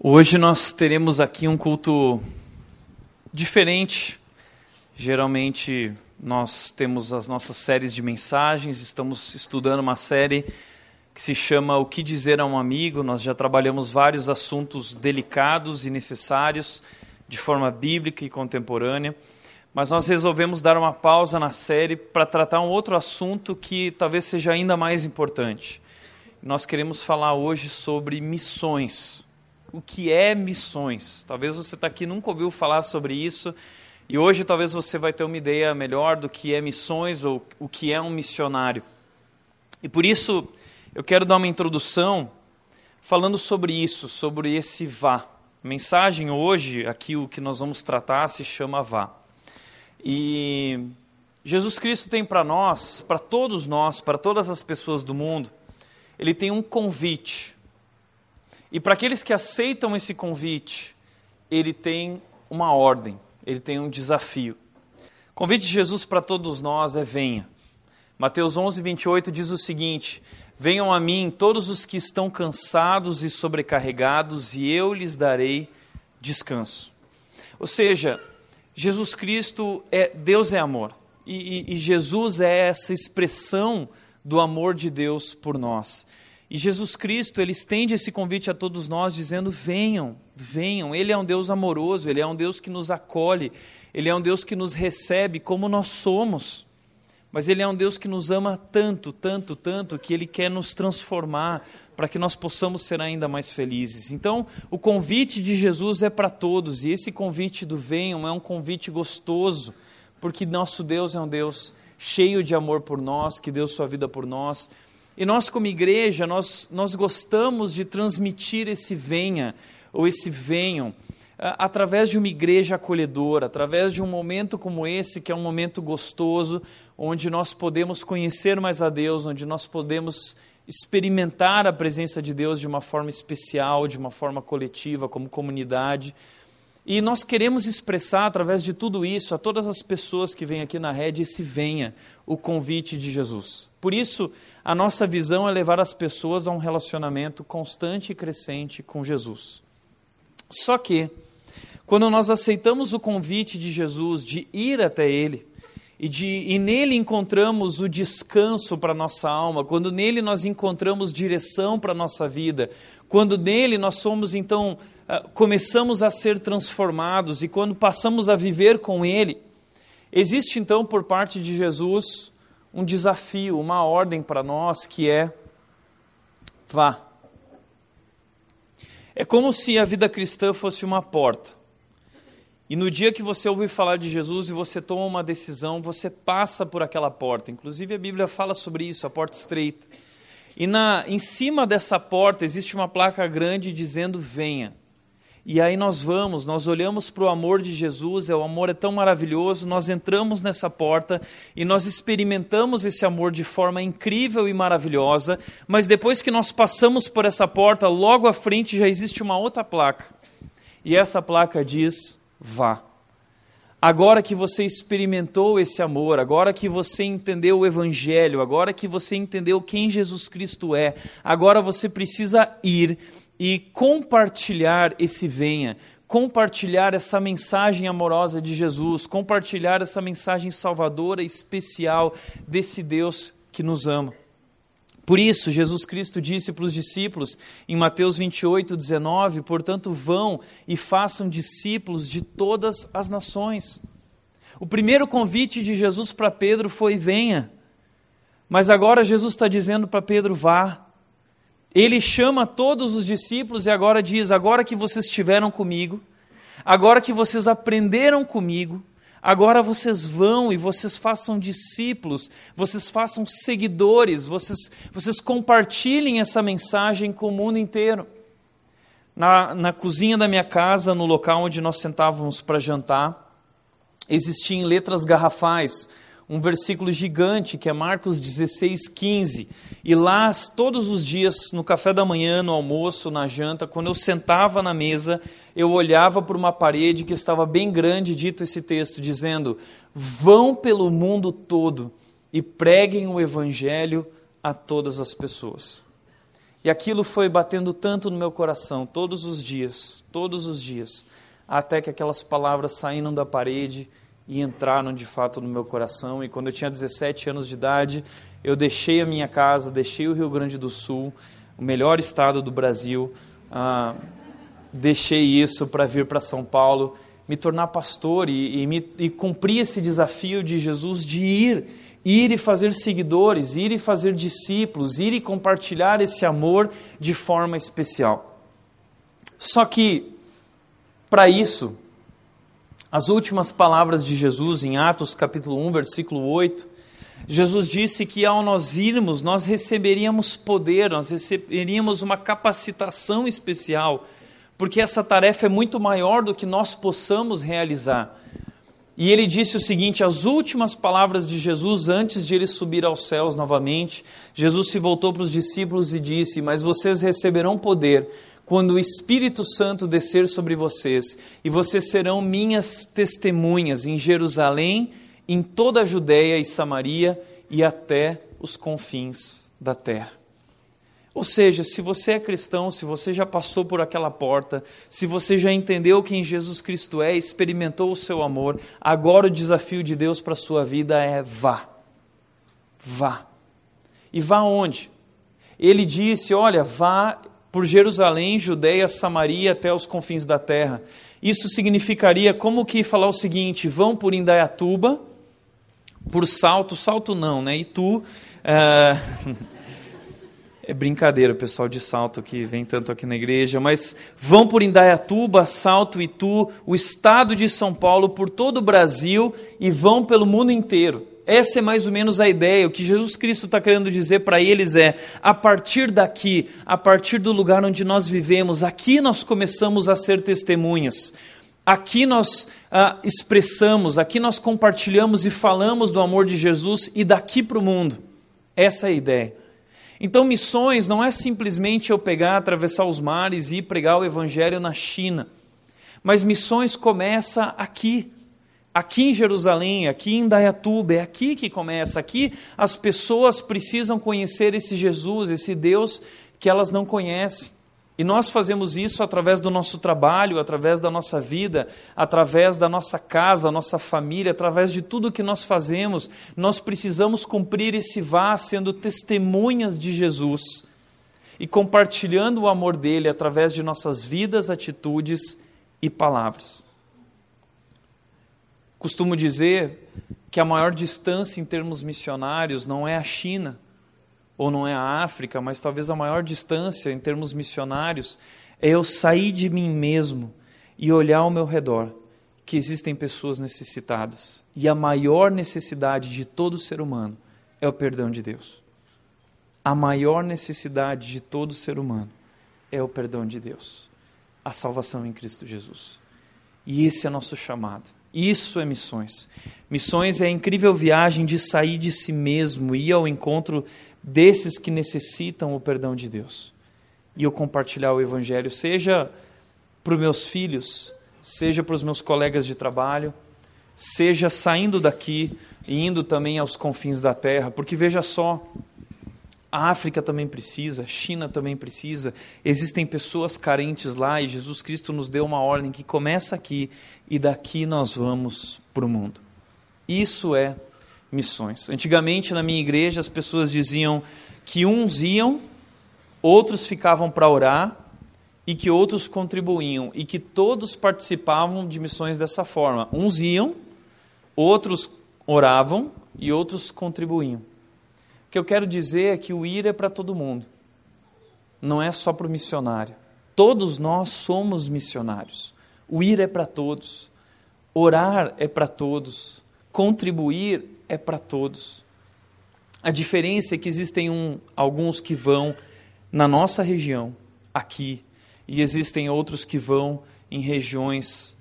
Hoje nós teremos aqui um culto diferente. Geralmente nós temos as nossas séries de mensagens, estamos estudando uma série que se chama O que dizer a um amigo. Nós já trabalhamos vários assuntos delicados e necessários de forma bíblica e contemporânea, mas nós resolvemos dar uma pausa na série para tratar um outro assunto que talvez seja ainda mais importante. Nós queremos falar hoje sobre missões o que é missões. Talvez você está aqui nunca ouviu falar sobre isso e hoje talvez você vai ter uma ideia melhor do que é missões ou o que é um missionário. E por isso eu quero dar uma introdução falando sobre isso, sobre esse vá. A mensagem hoje, aqui o que nós vamos tratar, se chama vá. E Jesus Cristo tem para nós, para todos nós, para todas as pessoas do mundo, ele tem um convite e para aqueles que aceitam esse convite, ele tem uma ordem, ele tem um desafio. O convite de Jesus para todos nós é: venha. Mateus 11, 28 diz o seguinte: Venham a mim todos os que estão cansados e sobrecarregados, e eu lhes darei descanso. Ou seja, Jesus Cristo é Deus é amor. E, e, e Jesus é essa expressão do amor de Deus por nós. E Jesus Cristo, ele estende esse convite a todos nós, dizendo: venham, venham. Ele é um Deus amoroso, ele é um Deus que nos acolhe, ele é um Deus que nos recebe como nós somos. Mas ele é um Deus que nos ama tanto, tanto, tanto, que ele quer nos transformar para que nós possamos ser ainda mais felizes. Então, o convite de Jesus é para todos, e esse convite do venham é um convite gostoso, porque nosso Deus é um Deus cheio de amor por nós, que deu sua vida por nós e nós, como igreja, nós, nós gostamos de transmitir esse venha, ou esse venham, através de uma igreja acolhedora, através de um momento como esse, que é um momento gostoso, onde nós podemos conhecer mais a Deus, onde nós podemos experimentar a presença de Deus de uma forma especial, de uma forma coletiva, como comunidade. E nós queremos expressar através de tudo isso a todas as pessoas que vêm aqui na rede esse venha, o convite de Jesus. Por isso, a nossa visão é levar as pessoas a um relacionamento constante e crescente com Jesus. Só que, quando nós aceitamos o convite de Jesus de ir até Ele, e, de, e nele encontramos o descanso para nossa alma, quando nele nós encontramos direção para a nossa vida, quando nele nós somos então, ah, começamos a ser transformados e quando passamos a viver com Ele, existe então por parte de Jesus um desafio, uma ordem para nós que é: vá. É como se a vida cristã fosse uma porta. E no dia que você ouve falar de Jesus e você toma uma decisão, você passa por aquela porta. Inclusive a Bíblia fala sobre isso, a porta estreita. E na, em cima dessa porta existe uma placa grande dizendo: venha. E aí nós vamos, nós olhamos para o amor de Jesus, é o amor é tão maravilhoso, nós entramos nessa porta e nós experimentamos esse amor de forma incrível e maravilhosa, mas depois que nós passamos por essa porta, logo à frente já existe uma outra placa. E essa placa diz: vá. Agora que você experimentou esse amor, agora que você entendeu o Evangelho, agora que você entendeu quem Jesus Cristo é, agora você precisa ir e compartilhar esse venha, compartilhar essa mensagem amorosa de Jesus, compartilhar essa mensagem salvadora especial desse Deus que nos ama. Por isso, Jesus Cristo disse para os discípulos em Mateus 28, 19: Portanto, vão e façam discípulos de todas as nações. O primeiro convite de Jesus para Pedro foi: venha. Mas agora Jesus está dizendo para Pedro: vá. Ele chama todos os discípulos e agora diz: agora que vocês estiveram comigo, agora que vocês aprenderam comigo, agora vocês vão e vocês façam discípulos, vocês façam seguidores, vocês, vocês compartilhem essa mensagem com o mundo inteiro. Na, na cozinha da minha casa, no local onde nós sentávamos para jantar, existiam letras garrafais um versículo gigante que é Marcos 16, 15. E lá, todos os dias, no café da manhã, no almoço, na janta, quando eu sentava na mesa, eu olhava para uma parede que estava bem grande, dito esse texto, dizendo: Vão pelo mundo todo e preguem o evangelho a todas as pessoas. E aquilo foi batendo tanto no meu coração, todos os dias, todos os dias, até que aquelas palavras saíram da parede e entraram de fato no meu coração. E quando eu tinha 17 anos de idade, eu deixei a minha casa, deixei o Rio Grande do Sul, o melhor estado do Brasil, ah, deixei isso para vir para São Paulo, me tornar pastor e, e, me, e cumprir esse desafio de Jesus de ir, ir e fazer seguidores, ir e fazer discípulos, ir e compartilhar esse amor de forma especial. Só que, para isso, as últimas palavras de Jesus em Atos capítulo 1, versículo 8, Jesus disse que ao nós irmos, nós receberíamos poder, nós receberíamos uma capacitação especial, porque essa tarefa é muito maior do que nós possamos realizar. E ele disse o seguinte: as últimas palavras de Jesus antes de ele subir aos céus novamente, Jesus se voltou para os discípulos e disse: Mas vocês receberão poder quando o Espírito Santo descer sobre vocês, e vocês serão minhas testemunhas em Jerusalém, em toda a Judéia e Samaria e até os confins da terra. Ou seja, se você é cristão, se você já passou por aquela porta, se você já entendeu quem Jesus Cristo é, experimentou o seu amor, agora o desafio de Deus para a sua vida é vá. Vá. E vá onde? Ele disse: Olha, vá por Jerusalém, Judeia, Samaria até os confins da terra. Isso significaria como que falar o seguinte: vão por Indaiatuba, por Salto, Salto não, né? Itu. Uh... é brincadeira, pessoal de Salto que vem tanto aqui na igreja, mas vão por Indaiatuba, Salto, Itu, o estado de São Paulo, por todo o Brasil e vão pelo mundo inteiro. Essa é mais ou menos a ideia. O que Jesus Cristo está querendo dizer para eles é: a partir daqui, a partir do lugar onde nós vivemos, aqui nós começamos a ser testemunhas. Aqui nós ah, expressamos, aqui nós compartilhamos e falamos do amor de Jesus e daqui para o mundo. Essa é a ideia. Então, missões não é simplesmente eu pegar, atravessar os mares e pregar o evangelho na China. Mas missões começa aqui, aqui em Jerusalém, aqui em Dayatuba, é aqui que começa. Aqui as pessoas precisam conhecer esse Jesus, esse Deus que elas não conhecem. E nós fazemos isso através do nosso trabalho, através da nossa vida, através da nossa casa, nossa família, através de tudo que nós fazemos. Nós precisamos cumprir esse vá sendo testemunhas de Jesus e compartilhando o amor dele através de nossas vidas, atitudes e palavras. Costumo dizer que a maior distância em termos missionários não é a China ou não é a África, mas talvez a maior distância em termos missionários é eu sair de mim mesmo e olhar ao meu redor que existem pessoas necessitadas. E a maior necessidade de todo ser humano é o perdão de Deus. A maior necessidade de todo ser humano é o perdão de Deus, a salvação em Cristo Jesus. E esse é nosso chamado. Isso é missões. Missões é a incrível viagem de sair de si mesmo, ir ao encontro desses que necessitam o perdão de Deus. E eu compartilhar o Evangelho, seja para os meus filhos, seja para os meus colegas de trabalho, seja saindo daqui e indo também aos confins da terra, porque veja só, a África também precisa, a China também precisa, existem pessoas carentes lá e Jesus Cristo nos deu uma ordem que começa aqui e daqui nós vamos para o mundo. Isso é missões. Antigamente, na minha igreja, as pessoas diziam que uns iam, outros ficavam para orar e que outros contribuíam e que todos participavam de missões dessa forma. Uns iam, outros oravam e outros contribuíam. Que eu quero dizer é que o ir é para todo mundo, não é só para o missionário. Todos nós somos missionários. O ir é para todos, orar é para todos, contribuir é para todos. A diferença é que existem um, alguns que vão na nossa região, aqui, e existem outros que vão em regiões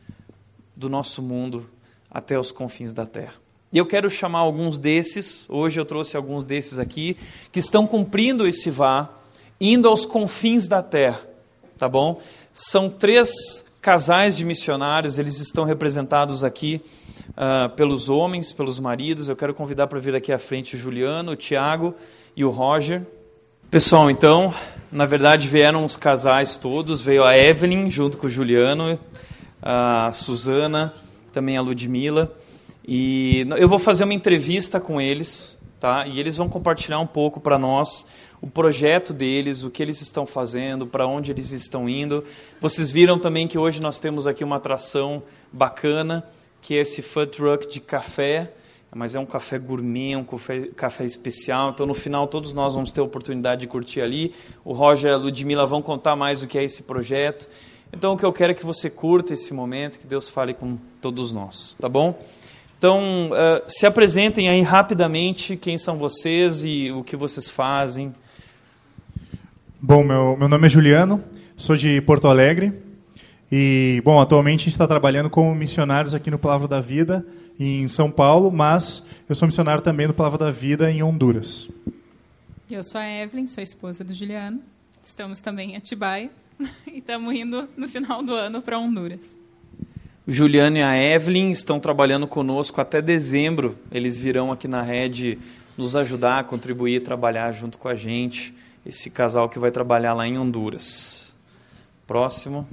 do nosso mundo até os confins da terra. E eu quero chamar alguns desses, hoje eu trouxe alguns desses aqui, que estão cumprindo esse vá, indo aos confins da terra, tá bom? São três casais de missionários, eles estão representados aqui uh, pelos homens, pelos maridos. Eu quero convidar para vir aqui à frente o Juliano, o Tiago e o Roger. Pessoal, então, na verdade vieram os casais todos, veio a Evelyn junto com o Juliano, a Suzana, também a Ludmilla, e eu vou fazer uma entrevista com eles, tá? E eles vão compartilhar um pouco para nós o projeto deles, o que eles estão fazendo, para onde eles estão indo. Vocês viram também que hoje nós temos aqui uma atração bacana, que é esse food truck de café mas é um café gourmet, um café, café, especial. Então, no final, todos nós vamos ter a oportunidade de curtir ali. O Roger e a Ludmilla vão contar mais do que é esse projeto. Então, o que eu quero é que você curta esse momento, que Deus fale com todos nós, tá bom? Então, uh, se apresentem aí rapidamente quem são vocês e o que vocês fazem. Bom, meu, meu nome é Juliano, sou de Porto Alegre. E, bom, atualmente a gente está trabalhando como missionários aqui no Palavra da Vida, em São Paulo, mas eu sou missionário também no Palavra da Vida em Honduras. Eu sou a Evelyn, sou a esposa do Juliano. Estamos também em Atibaia e estamos indo no final do ano para Honduras. O Juliano e a Evelyn estão trabalhando conosco até dezembro. Eles virão aqui na rede nos ajudar, contribuir, trabalhar junto com a gente. Esse casal que vai trabalhar lá em Honduras. Próximo.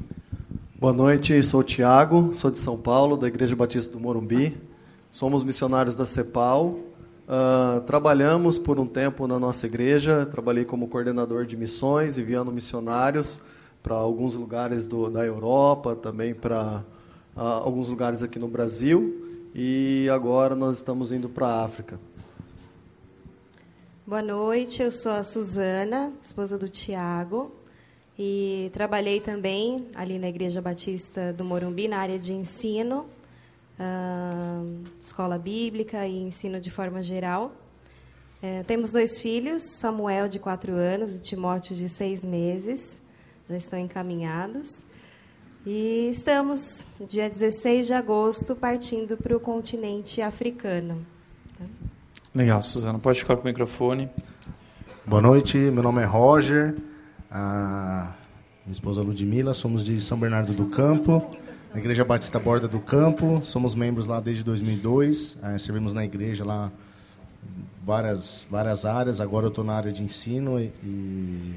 Boa noite, sou o Tiago, sou de São Paulo, da Igreja Batista do Morumbi. Somos missionários da CEPAL. Uh, trabalhamos por um tempo na nossa igreja. Trabalhei como coordenador de missões, enviando missionários para alguns lugares do, da Europa, também para alguns lugares aqui no Brasil. E agora nós estamos indo para a África. Boa noite, eu sou a Suzana, esposa do Tiago. E trabalhei também ali na Igreja Batista do Morumbi, na área de ensino, uh, escola bíblica e ensino de forma geral. É, temos dois filhos, Samuel, de quatro anos, e Timóteo, de seis meses. Já estão encaminhados. E estamos, dia 16 de agosto, partindo para o continente africano. Legal, Suzana. Pode ficar com o microfone. Boa noite, meu nome é Roger. Ah, minha esposa Ludmila, somos de São Bernardo do Campo na Igreja Batista Borda do Campo. Somos membros lá desde 2002. É, servimos na igreja lá várias várias áreas. Agora eu estou na área de ensino e, e,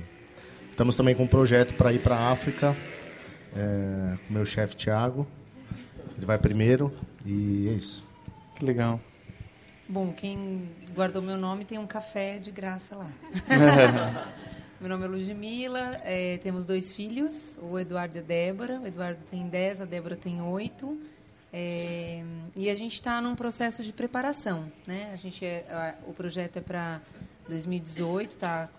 estamos também com um projeto para ir para a África é, com meu chefe Tiago. Ele vai primeiro e é isso. Que legal. Bom, quem guardou meu nome tem um café de graça lá. Meu nome é Ludmilla, é, temos dois filhos, o Eduardo e a Débora. O Eduardo tem 10, a Débora tem 8. É, e a gente está num processo de preparação. Né? A gente é, a, o projeto é para 2018, tá,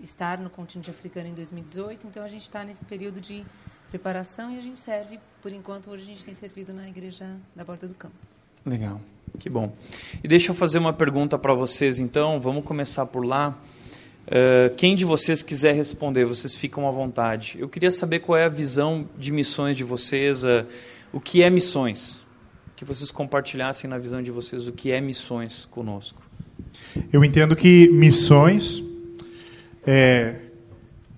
estar no continente africano em 2018, então a gente está nesse período de preparação e a gente serve, por enquanto, hoje a gente tem servido na igreja da Porta do Campo. Legal, que bom. E deixa eu fazer uma pergunta para vocês, então, vamos começar por lá. Uh, quem de vocês quiser responder, vocês ficam à vontade. Eu queria saber qual é a visão de missões de vocês, uh, o que é missões. Que vocês compartilhassem na visão de vocês o que é missões conosco. Eu entendo que missões, é,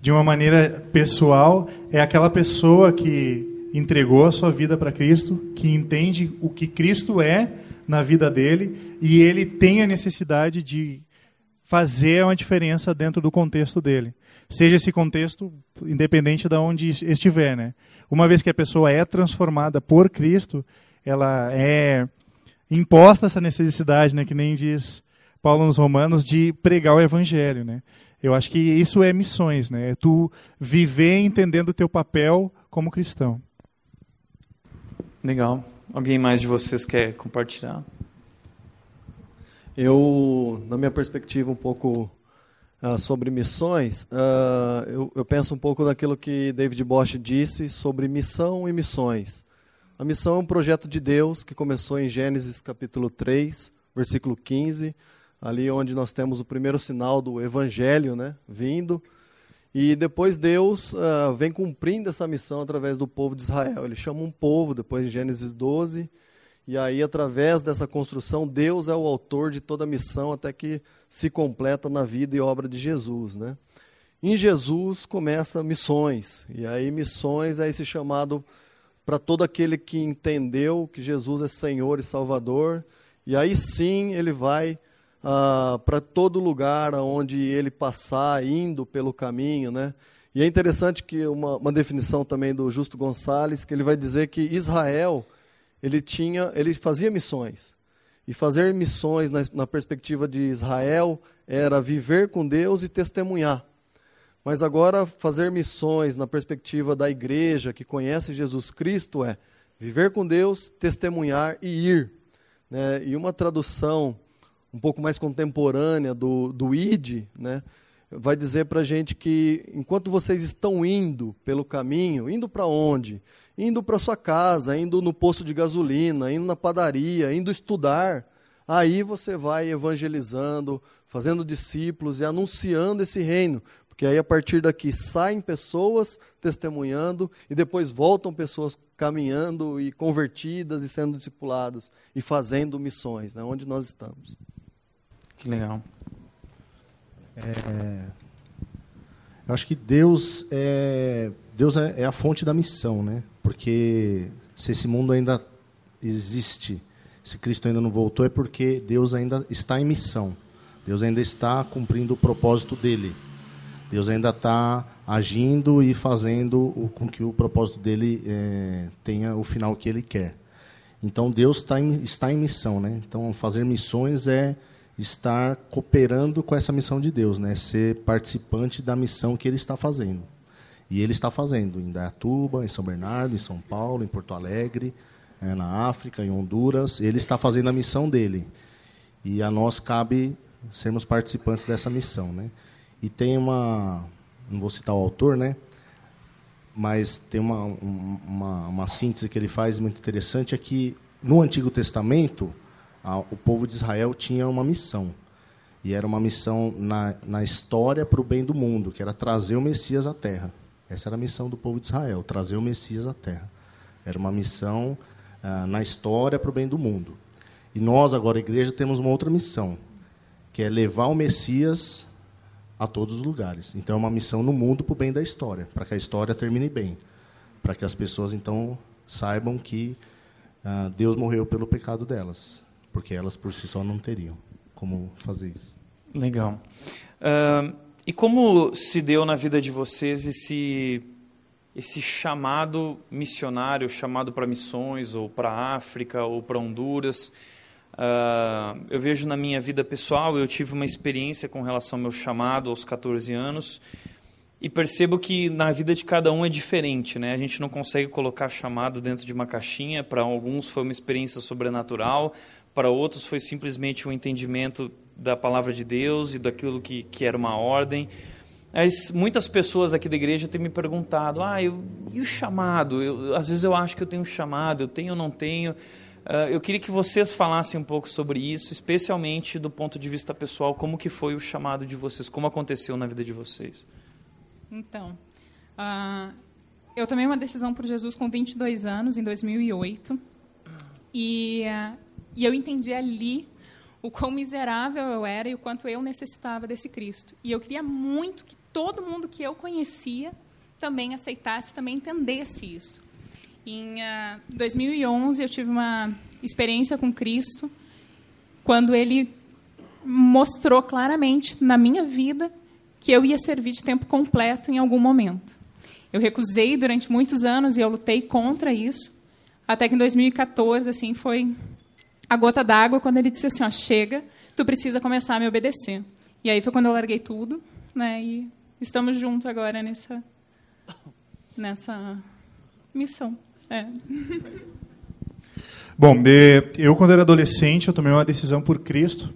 de uma maneira pessoal, é aquela pessoa que entregou a sua vida para Cristo, que entende o que Cristo é na vida dele e ele tem a necessidade de fazer uma diferença dentro do contexto dele. Seja esse contexto independente de onde estiver, né? Uma vez que a pessoa é transformada por Cristo, ela é imposta essa necessidade, né, que nem diz Paulo nos Romanos de pregar o evangelho, né? Eu acho que isso é missões, né? É tu viver entendendo o teu papel como cristão. Legal. Alguém mais de vocês quer compartilhar? Eu, na minha perspectiva um pouco uh, sobre missões, uh, eu, eu, penso um pouco naquilo que David Bosch disse sobre missão e missões. A missão é um projeto de Deus que começou em Gênesis capítulo 3, versículo 15, ali onde nós temos o primeiro sinal do evangelho né, vindo. E depois Deus uh, vem cumprindo essa missão através do povo de Israel. Ele chama um povo, depois em Gênesis 12, e aí, através dessa construção, Deus é o autor de toda a missão até que se completa na vida e obra de Jesus. Né? Em Jesus começa missões. E aí, missões é esse chamado para todo aquele que entendeu que Jesus é Senhor e Salvador. E aí sim ele vai ah, para todo lugar onde ele passar, indo pelo caminho, né? E é interessante que uma, uma, definição também do Justo Gonçalves, que ele vai dizer que Israel, ele tinha, ele fazia missões. E fazer missões na, na perspectiva de Israel era viver com Deus e testemunhar. Mas agora fazer missões na perspectiva da igreja que conhece Jesus Cristo é viver com Deus, testemunhar e ir. Né? E uma tradução um pouco mais contemporânea do, do ID, né? vai dizer para a gente que enquanto vocês estão indo pelo caminho, indo para onde? Indo para sua casa, indo no posto de gasolina, indo na padaria, indo estudar, aí você vai evangelizando, fazendo discípulos e anunciando esse reino. Porque aí a partir daqui saem pessoas testemunhando e depois voltam pessoas caminhando e convertidas e sendo discipuladas e fazendo missões, né, onde nós estamos. Que legal. É, eu acho que Deus é Deus é, é, a fonte da missão, né? Porque se esse mundo ainda existe, se Cristo ainda não voltou, é porque Deus ainda está em missão. Deus ainda está cumprindo o propósito dele. Deus ainda está agindo e fazendo com que o propósito dele é, tenha o final que ele quer. Então Deus está em, está em missão, né? Então fazer missões é estar cooperando com essa missão de Deus, né? Ser participante da missão que Ele está fazendo. E Ele está fazendo em Dayatuba, em São Bernardo, em São Paulo, em Porto Alegre, é, na África, em Honduras. Ele está fazendo a missão dele. E a nós cabe sermos participantes dessa missão, né? E tem uma, não vou citar o autor, né? Mas tem uma, uma, uma síntese que ele faz muito interessante é que no Antigo Testamento o povo de Israel tinha uma missão. E era uma missão na, na história para o bem do mundo, que era trazer o Messias à terra. Essa era a missão do povo de Israel, trazer o Messias à terra. Era uma missão ah, na história para o bem do mundo. E nós, agora, a igreja, temos uma outra missão, que é levar o Messias a todos os lugares. Então, é uma missão no mundo para o bem da história, para que a história termine bem. Para que as pessoas, então, saibam que ah, Deus morreu pelo pecado delas porque elas por si só não teriam como fazer isso. Legal. Uh, e como se deu na vida de vocês esse esse chamado missionário, chamado para missões, ou para África, ou para Honduras? Uh, eu vejo na minha vida pessoal, eu tive uma experiência com relação ao meu chamado aos 14 anos, e percebo que na vida de cada um é diferente, né? A gente não consegue colocar chamado dentro de uma caixinha. Para alguns foi uma experiência sobrenatural, para outros foi simplesmente um entendimento da palavra de Deus e daquilo que, que era uma ordem. Mas muitas pessoas aqui da igreja têm me perguntado: ah, eu, e o chamado? Eu, às vezes eu acho que eu tenho um chamado, eu tenho ou não tenho. Uh, eu queria que vocês falassem um pouco sobre isso, especialmente do ponto de vista pessoal, como que foi o chamado de vocês, como aconteceu na vida de vocês. Então, uh, eu tomei uma decisão por Jesus com 22 anos, em 2008. E uh, e eu entendi ali o quão miserável eu era e o quanto eu necessitava desse Cristo. E eu queria muito que todo mundo que eu conhecia também aceitasse, também entendesse isso. Em uh, ah, 2011, eu tive uma experiência com Cristo, quando ele mostrou claramente na minha vida que eu ia servir de tempo completo em algum momento. Eu recusei durante muitos anos e eu lutei contra isso, até que em 2014 assim foi a gota d'água quando ele disse assim, ó, chega, tu precisa começar a me obedecer. E aí foi quando eu larguei tudo, né? E estamos juntos agora nessa nessa missão. É. Bom, eu quando era adolescente eu tomei uma decisão por Cristo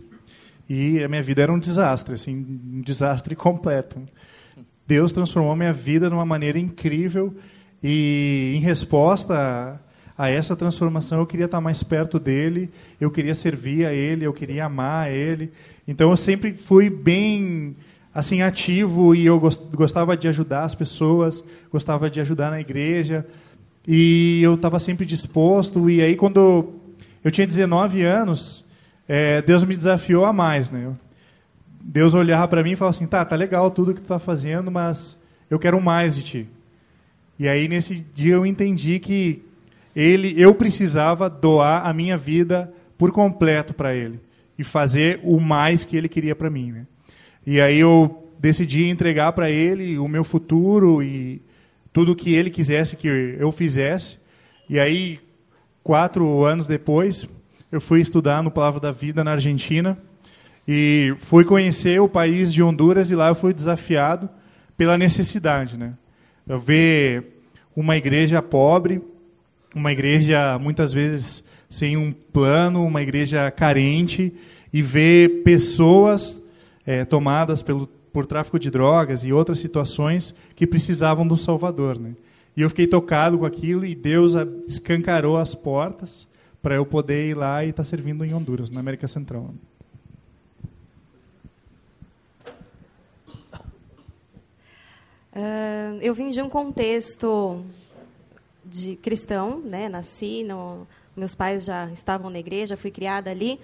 e a minha vida era um desastre, assim, um desastre completo. Deus transformou a minha vida de uma maneira incrível e em resposta a essa transformação eu queria estar mais perto dele, eu queria servir a ele, eu queria amar a ele. Então eu sempre fui bem assim ativo e eu gostava de ajudar as pessoas, gostava de ajudar na igreja e eu estava sempre disposto. E aí quando eu tinha 19 anos, é, Deus me desafiou a mais, né? Deus olhava para mim e falava assim, tá, tá legal tudo que tu está fazendo, mas eu quero mais de ti. E aí nesse dia eu entendi que ele, eu precisava doar a minha vida por completo para ele. e fazer o mais que ele queria para mim. Né? E aí eu decidi entregar para ele o meu futuro e tudo que ele quisesse que eu fizesse. E aí, quatro anos depois, eu fui estudar no Palavra da Vida na Argentina e fui conhecer o país de Honduras e lá eu fui desafiado pela necessidade, né? Eu ver uma igreja pobre, uma igreja muitas vezes sem um plano, uma igreja carente e ver pessoas é, tomadas pelo, por tráfico de drogas e outras situações que precisavam do Salvador, né? E eu fiquei tocado com aquilo e Deus escancarou as portas para eu poder ir lá e estar tá servindo em Honduras, na América Central. Uh, eu vim de um contexto de cristão, né? Nasci, no, meus pais já estavam na igreja, fui criada ali.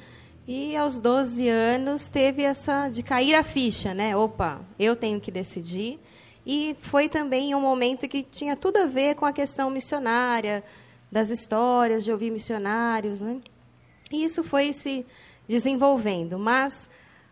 E aos 12 anos teve essa de cair a ficha, né? Opa, eu tenho que decidir. E foi também um momento que tinha tudo a ver com a questão missionária, das histórias de ouvir missionários, né? E isso foi se desenvolvendo, mas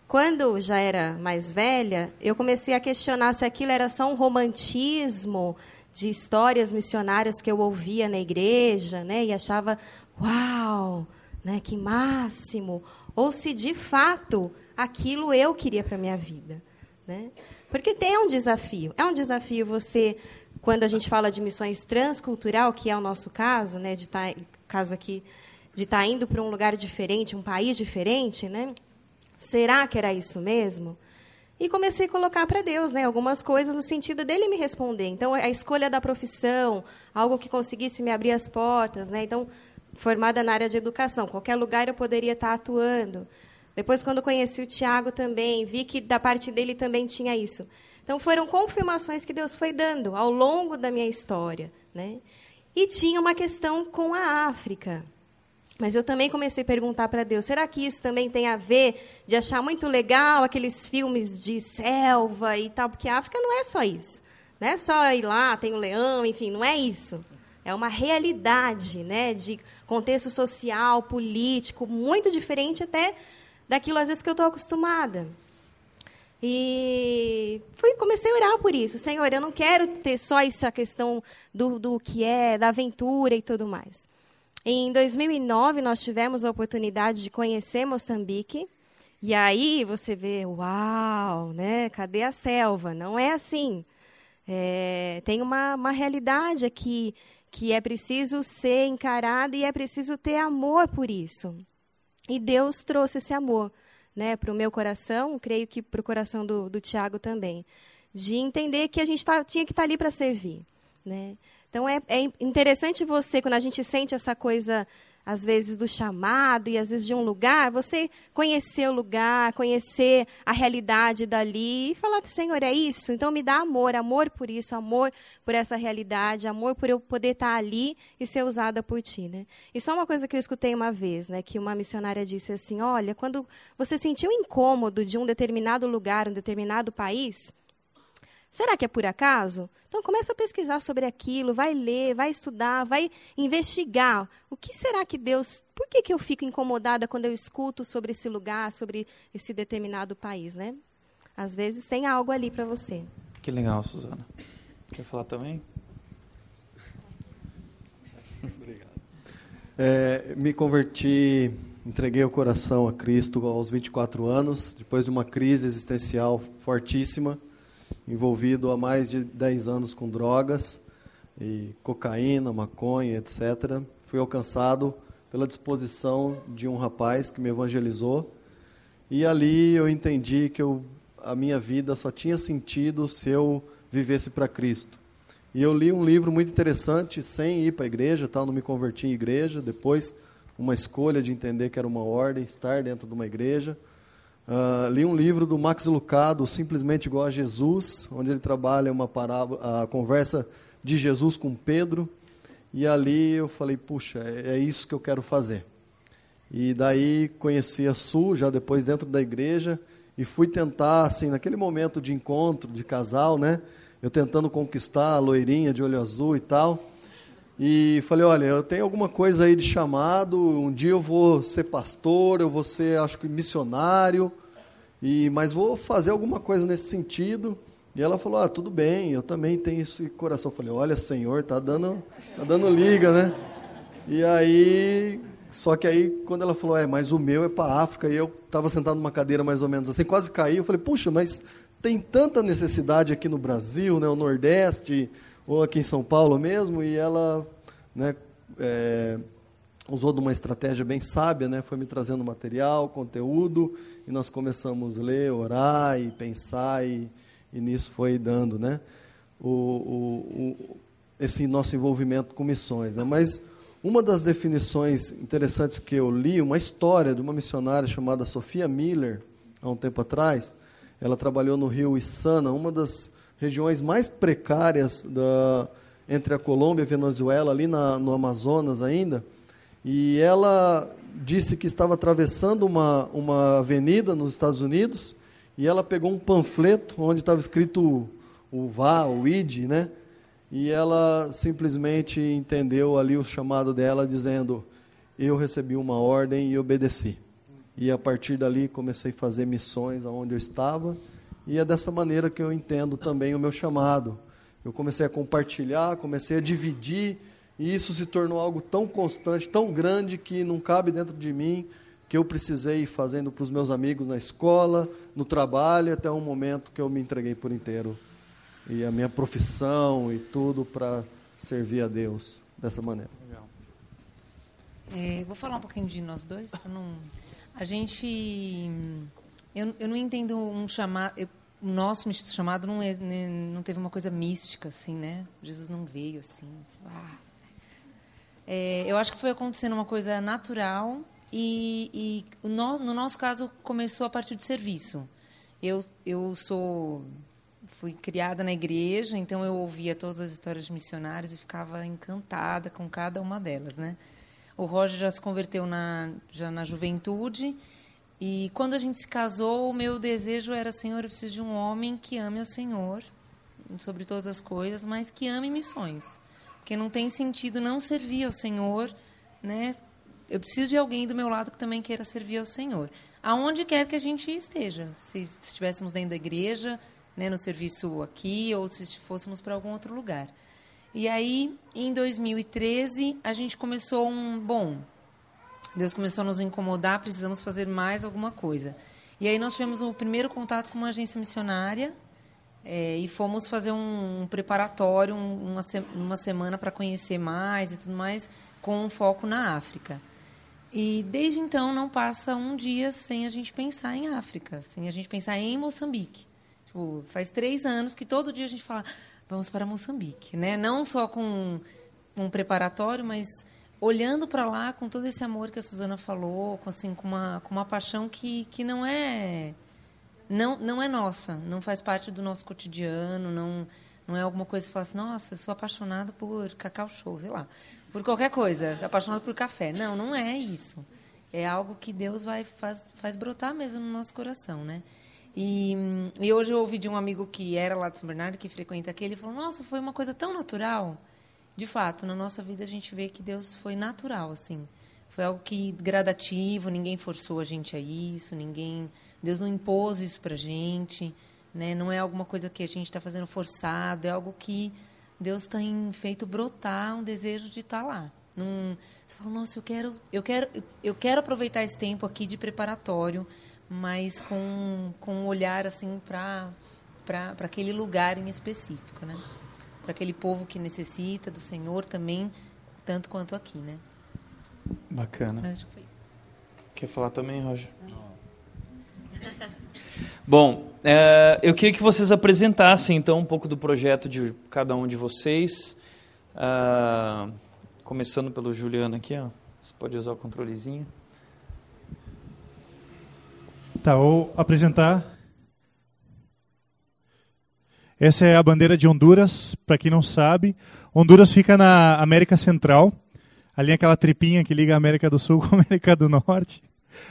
quando já era mais velha, eu comecei a questionar se aquilo era só um romantismo de histórias missionárias que eu ouvia na igreja, né, e achava, uau, né, que máximo, ou se de fato aquilo eu queria para minha vida, né? Porque tem um desafio. É um desafio você quando a gente fala de missões transcultural, que é o nosso caso, né, de estar tá, caso aqui de estar tá indo para um lugar diferente, um país diferente, né? Será que era isso mesmo? E comecei a colocar para Deus né, algumas coisas no sentido dele me responder. Então, a escolha da profissão, algo que conseguisse me abrir as portas. Né? Então, formada na área de educação, qualquer lugar eu poderia estar atuando. Depois, quando conheci o Tiago também, vi que da parte dele também tinha isso. Então, foram confirmações que Deus foi dando ao longo da minha história. Né? E tinha uma questão com a África. Mas eu também comecei a perguntar para Deus: será que isso também tem a ver de achar muito legal aqueles filmes de selva e tal? Porque a África não é só isso. Não é só ir lá, tem o um leão, enfim, não é isso. É uma realidade né, de contexto social, político, muito diferente até daquilo, às vezes, que eu estou acostumada. E fui, comecei a orar por isso. Senhor, eu não quero ter só essa questão do, do que é, da aventura e tudo mais. Em 2009, nós tivemos a oportunidade de conhecer Moçambique. E aí você vê, uau, né? Cadê a selva? Não é assim. É, tem uma, uma realidade aqui que é preciso ser encarada e é preciso ter amor por isso. E Deus trouxe esse amor né, para o meu coração, creio que para o coração do, do Tiago também, de entender que a gente tá, tinha que estar tá ali para servir. Né? Então é, é interessante você, quando a gente sente essa coisa às vezes do chamado e às vezes de um lugar, você conhecer o lugar, conhecer a realidade dali e falar, Senhor, é isso? Então me dá amor, amor por isso, amor por essa realidade, amor por eu poder estar ali e ser usada por ti, né? E só uma coisa que eu escutei uma vez, né, que uma missionária disse assim, olha, quando você sentiu incômodo de um determinado lugar, um determinado país, Será que é por acaso? Então começa a pesquisar sobre aquilo, vai ler, vai estudar, vai investigar. O que será que Deus. Por que, que eu fico incomodada quando eu escuto sobre esse lugar, sobre esse determinado país, né? Às vezes tem algo ali para você. Que legal, Suzana. Quer falar também? Obrigado. É, me converti, entreguei o coração a Cristo aos 24 anos, depois de uma crise existencial fortíssima envolvido há mais de 10 anos com drogas, e cocaína, maconha, etc. Fui alcançado pela disposição de um rapaz que me evangelizou. E ali eu entendi que eu, a minha vida só tinha sentido se eu vivesse para Cristo. E eu li um livro muito interessante, sem ir para a igreja, tal, não me converti em igreja. Depois, uma escolha de entender que era uma ordem, estar dentro de uma igreja. Uh, li um livro do Max Lucado, Simplesmente Igual a Jesus, onde ele trabalha uma parábola, a conversa de Jesus com Pedro. E ali eu falei, puxa, é, é isso que eu quero fazer. E daí conheci a Su, já depois dentro da igreja, e fui tentar, assim, naquele momento de encontro, de casal, né? Eu tentando conquistar a loirinha de olho azul e tal. E falei, olha, eu tenho alguma coisa aí de chamado, um dia eu vou ser pastor, eu vou ser, acho que, missionário, e mas vou fazer alguma coisa nesse sentido. E ela falou, ah, tudo bem, eu também tenho esse coração. Eu falei, olha, Senhor, tá dando, tá dando liga, né? E aí, só que aí, quando ela falou, é, mas o meu é para África, e eu estava sentado numa cadeira mais ou menos assim, quase caí, eu falei, puxa, mas tem tanta necessidade aqui no Brasil, né, o Nordeste, ou aqui em São Paulo mesmo, e ela né, é, usou de uma estratégia bem sábia, né, foi me trazendo material, conteúdo, e nós começamos a ler, orar e pensar, e, e nisso foi dando né, o, o, o, esse nosso envolvimento com missões. Né, mas uma das definições interessantes que eu li, uma história de uma missionária chamada Sofia Miller, há um tempo atrás, ela trabalhou no rio Isana, uma das regiões mais precárias da, entre a Colômbia e a Venezuela, ali na, no Amazonas ainda. E ela disse que estava atravessando uma, uma avenida nos Estados Unidos e ela pegou um panfleto onde estava escrito o VA, o ID, né? E ela simplesmente entendeu ali o chamado dela, dizendo: Eu recebi uma ordem e obedeci. E a partir dali comecei a fazer missões aonde eu estava e é dessa maneira que eu entendo também o meu chamado. Eu comecei a compartilhar, comecei a dividir, e isso se tornou algo tão constante, tão grande, que não cabe dentro de mim, que eu precisei ir fazendo para os meus amigos na escola, no trabalho, até um momento que eu me entreguei por inteiro. E a minha profissão e tudo para servir a Deus dessa maneira. É, vou falar um pouquinho de nós dois, não. A gente eu, eu não entendo um chamado. O nosso chamado não, é, né, não teve uma coisa mística, assim, né? Jesus não veio assim. Ah. É, eu acho que foi acontecendo uma coisa natural e, e no, no nosso caso começou a partir do serviço. Eu, eu sou fui criada na igreja, então eu ouvia todas as histórias de missionários e ficava encantada com cada uma delas, né? O Roger já se converteu na já na juventude e quando a gente se casou, o meu desejo era, Senhor, eu preciso de um homem que ame o Senhor sobre todas as coisas, mas que ame missões. Porque não tem sentido não servir ao Senhor, né? Eu preciso de alguém do meu lado que também queira servir ao Senhor. Aonde quer que a gente esteja, se estivéssemos dentro da igreja, né, no serviço aqui, ou se fôssemos para algum outro lugar. E aí, em 2013, a gente começou um, bom, Deus começou a nos incomodar, precisamos fazer mais alguma coisa. E aí nós tivemos o primeiro contato com uma agência missionária é, e fomos fazer um, um preparatório, um, uma, se, uma semana para conhecer mais e tudo mais, com um foco na África. E desde então não passa um dia sem a gente pensar em África, sem a gente pensar em Moçambique. Tipo, faz três anos que todo dia a gente fala, vamos para Moçambique, né? Não só com um preparatório, mas olhando para lá com todo esse amor que a Suzana falou, com assim com uma com uma paixão que, que não é não não é nossa, não faz parte do nosso cotidiano, não não é alguma coisa que fala assim, nossa, eu sou apaixonado por cacau show, sei lá, por qualquer coisa, apaixonado por café. Não, não é isso. É algo que Deus vai faz, faz brotar mesmo no nosso coração, né? E, e hoje eu ouvi de um amigo que era lá de São Bernardo, que frequenta aqui, ele falou: Nossa, foi uma coisa tão natural de fato, na nossa vida a gente vê que Deus foi natural, assim. Foi algo que gradativo, ninguém forçou a gente a isso, ninguém, Deus não impôs isso pra gente, né? Não é alguma coisa que a gente está fazendo forçado, é algo que Deus tem feito brotar um desejo de estar tá lá. Num, você fala, nossa, eu quero, eu quero, eu quero aproveitar esse tempo aqui de preparatório, mas com com um olhar assim para para aquele lugar em específico, né? Para aquele povo que necessita do Senhor também, tanto quanto aqui, né? Bacana. Acho que foi isso. Quer falar também, Roger? Não. Bom, é, eu queria que vocês apresentassem então um pouco do projeto de cada um de vocês. Uh, começando pelo Juliano aqui, ó. Você pode usar o controlezinho. Tá, vou apresentar essa é a bandeira de Honduras, para quem não sabe. Honduras fica na América Central, ali aquela tripinha que liga a América do Sul com a América do Norte.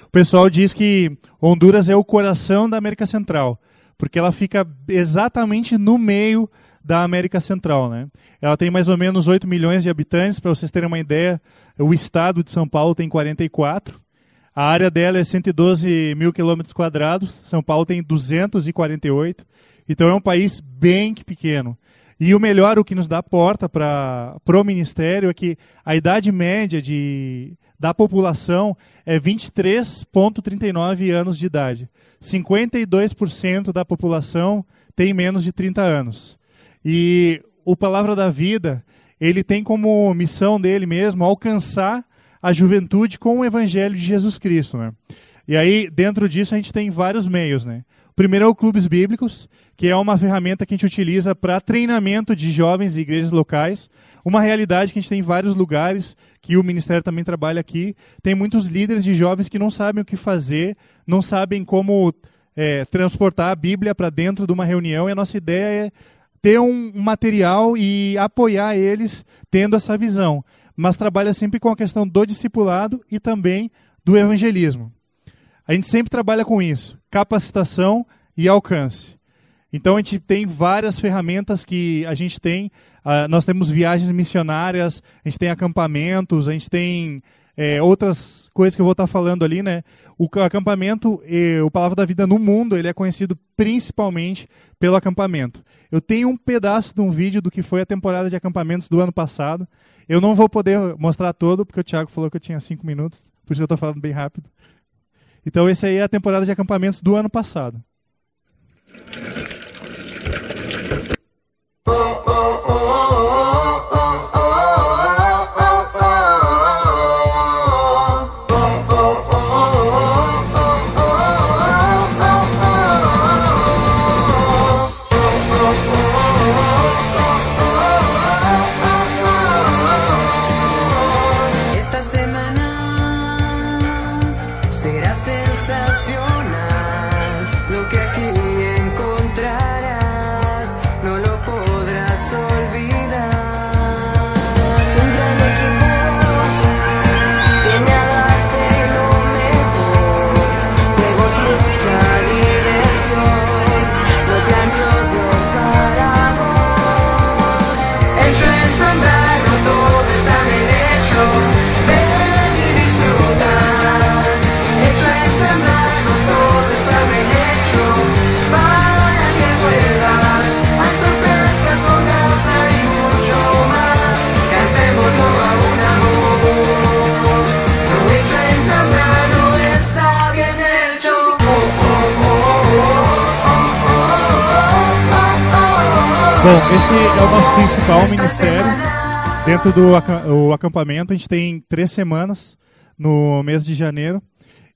O pessoal diz que Honduras é o coração da América Central, porque ela fica exatamente no meio da América Central. Né? Ela tem mais ou menos 8 milhões de habitantes, para vocês terem uma ideia, o estado de São Paulo tem 44. A área dela é 112 mil quilômetros quadrados, São Paulo tem 248. Então é um país bem pequeno. E o melhor, o que nos dá porta para o ministério é que a idade média de, da população é 23,39 anos de idade. 52% da população tem menos de 30 anos. E o Palavra da Vida, ele tem como missão dele mesmo alcançar a juventude com o Evangelho de Jesus Cristo. Né? E aí, dentro disso, a gente tem vários meios. Né? O primeiro é o Clubes Bíblicos, que é uma ferramenta que a gente utiliza para treinamento de jovens e igrejas locais. Uma realidade que a gente tem em vários lugares, que o Ministério também trabalha aqui. Tem muitos líderes de jovens que não sabem o que fazer, não sabem como é, transportar a Bíblia para dentro de uma reunião, e a nossa ideia é ter um material e apoiar eles tendo essa visão. Mas trabalha sempre com a questão do discipulado e também do evangelismo. A gente sempre trabalha com isso: capacitação e alcance. Então a gente tem várias ferramentas que a gente tem. Uh, nós temos viagens missionárias, a gente tem acampamentos, a gente tem é, outras coisas que eu vou estar falando ali, né? O acampamento, o Palavra da Vida no mundo, ele é conhecido principalmente pelo acampamento. Eu tenho um pedaço de um vídeo do que foi a temporada de acampamentos do ano passado. Eu não vou poder mostrar todo, porque o Thiago falou que eu tinha cinco minutos, por isso eu estou falando bem rápido. Então, esse aí é a temporada de acampamentos do ano passado. Bom, esse é o nosso principal ministério. Dentro do acampamento, a gente tem três semanas no mês de janeiro.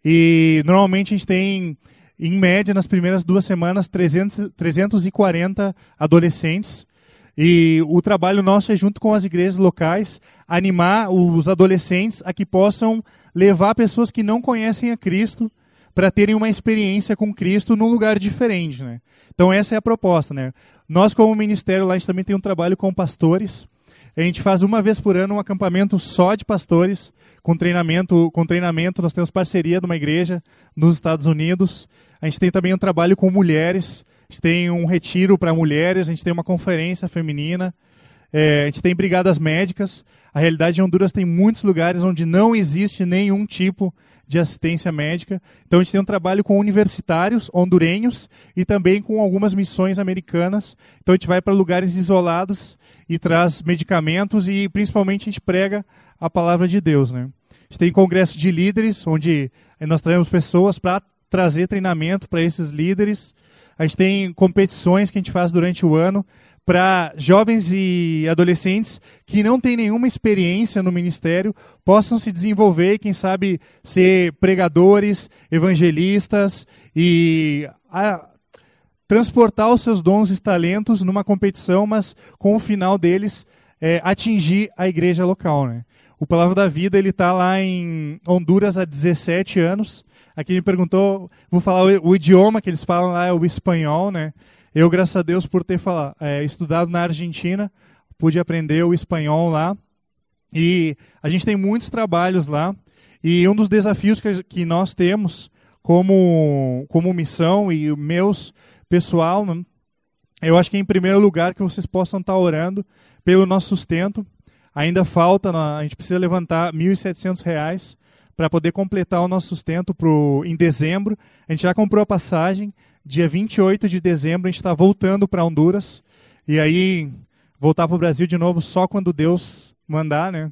E normalmente a gente tem, em média, nas primeiras duas semanas, 300, 340 adolescentes. E o trabalho nosso é, junto com as igrejas locais, animar os adolescentes a que possam levar pessoas que não conhecem a Cristo para terem uma experiência com Cristo num lugar diferente. Né? Então, essa é a proposta. Né? Nós, como ministério, lá a gente também tem um trabalho com pastores. A gente faz uma vez por ano um acampamento só de pastores, com treinamento. Com treinamento, nós temos parceria de uma igreja nos Estados Unidos. A gente tem também um trabalho com mulheres. A gente tem um retiro para mulheres. A gente tem uma conferência feminina. É, a gente tem brigadas médicas. A realidade de Honduras tem muitos lugares onde não existe nenhum tipo de assistência médica. Então a gente tem um trabalho com universitários hondurenhos e também com algumas missões americanas. Então a gente vai para lugares isolados e traz medicamentos e principalmente a gente prega a palavra de Deus, né? A gente tem congresso de líderes onde nós trazemos pessoas para trazer treinamento para esses líderes. A gente tem competições que a gente faz durante o ano para jovens e adolescentes que não têm nenhuma experiência no ministério possam se desenvolver quem sabe, ser pregadores, evangelistas e a, transportar os seus dons e talentos numa competição, mas com o final deles é, atingir a igreja local. Né? O Palavra da Vida ele está lá em Honduras há 17 anos. Aqui me perguntou, vou falar o, o idioma que eles falam lá é o espanhol, né? Eu, graças a Deus, por ter falar, é, estudado na Argentina, pude aprender o espanhol lá. E a gente tem muitos trabalhos lá. E um dos desafios que, que nós temos como, como missão e meus pessoal né, eu acho que é em primeiro lugar que vocês possam estar orando pelo nosso sustento. Ainda falta, a gente precisa levantar R$ 1.700 para poder completar o nosso sustento pro, em dezembro. A gente já comprou a passagem. Dia 28 de dezembro a gente está voltando para Honduras. E aí voltar para o Brasil de novo só quando Deus mandar, né?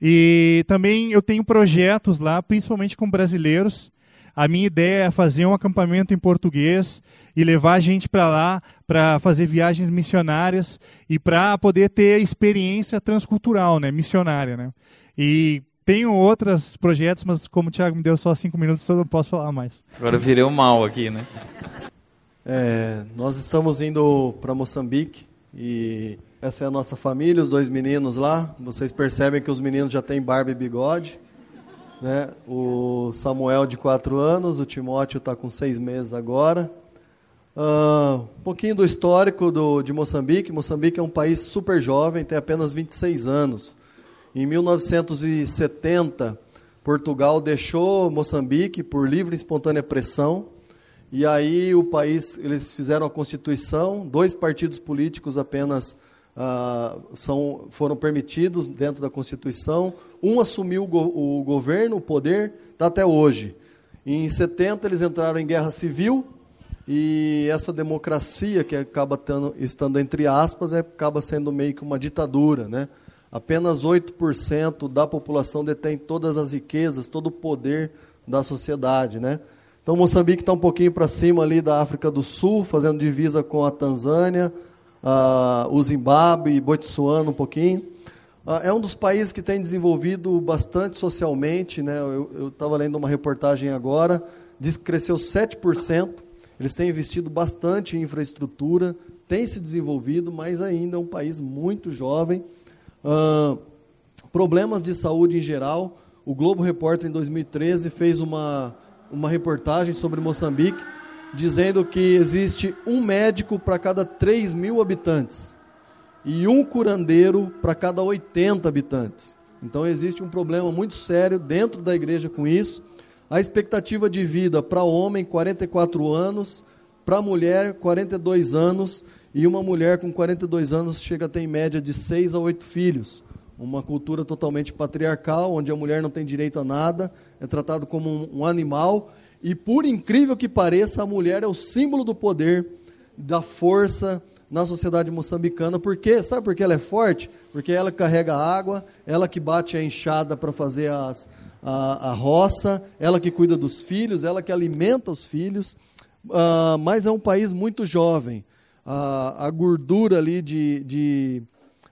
E também eu tenho projetos lá, principalmente com brasileiros. A minha ideia é fazer um acampamento em português e levar a gente para lá para fazer viagens missionárias e para poder ter experiência transcultural, né, missionária, né. E tenho outros projetos, mas como o Thiago me deu só cinco minutos, eu não posso falar mais. Agora eu virei o mal aqui, né? É, nós estamos indo para Moçambique e essa é a nossa família, os dois meninos lá. Vocês percebem que os meninos já têm barba e bigode. Né? O Samuel de 4 anos, o Timóteo está com 6 meses agora. Uh, um pouquinho do histórico do, de Moçambique. Moçambique é um país super jovem, tem apenas 26 anos. Em 1970, Portugal deixou Moçambique por livre e espontânea pressão. E aí o país, eles fizeram a constituição, dois partidos políticos apenas uh, são, foram permitidos dentro da Constituição. Um assumiu o, go o governo, o poder, está até hoje. Em 70 eles entraram em guerra civil e essa democracia que acaba tendo, estando entre aspas é, acaba sendo meio que uma ditadura, né? Apenas 8% da população detém todas as riquezas, todo o poder da sociedade, né? Então Moçambique está um pouquinho para cima ali da África do Sul, fazendo divisa com a Tanzânia, uh, o Zimbábue, Botsuana um pouquinho. Uh, é um dos países que tem desenvolvido bastante socialmente. Né? Eu estava lendo uma reportagem agora, diz que cresceu 7%. Eles têm investido bastante em infraestrutura, tem se desenvolvido, mas ainda é um país muito jovem. Problemas de saúde em geral. O Globo Repórter, em 2013, fez uma, uma reportagem sobre Moçambique dizendo que existe um médico para cada 3 mil habitantes e um curandeiro para cada 80 habitantes. Então existe um problema muito sério dentro da igreja com isso. A expectativa de vida para homem, 44 anos, para mulher, 42 anos, e uma mulher com 42 anos chega a ter em média de 6 a 8 filhos. Uma cultura totalmente patriarcal, onde a mulher não tem direito a nada, é tratado como um, animal e por incrível que pareça, a mulher é o símbolo do poder, da força na sociedade moçambicana. Por quê? Sabe por que ela é forte? Porque ela carrega água, ela que bate a enxada para fazer as, a, a, roça, ela que cuida dos filhos, ela que alimenta os filhos. Uh, mas é um país muito jovem. Uh, a gordura ali de, de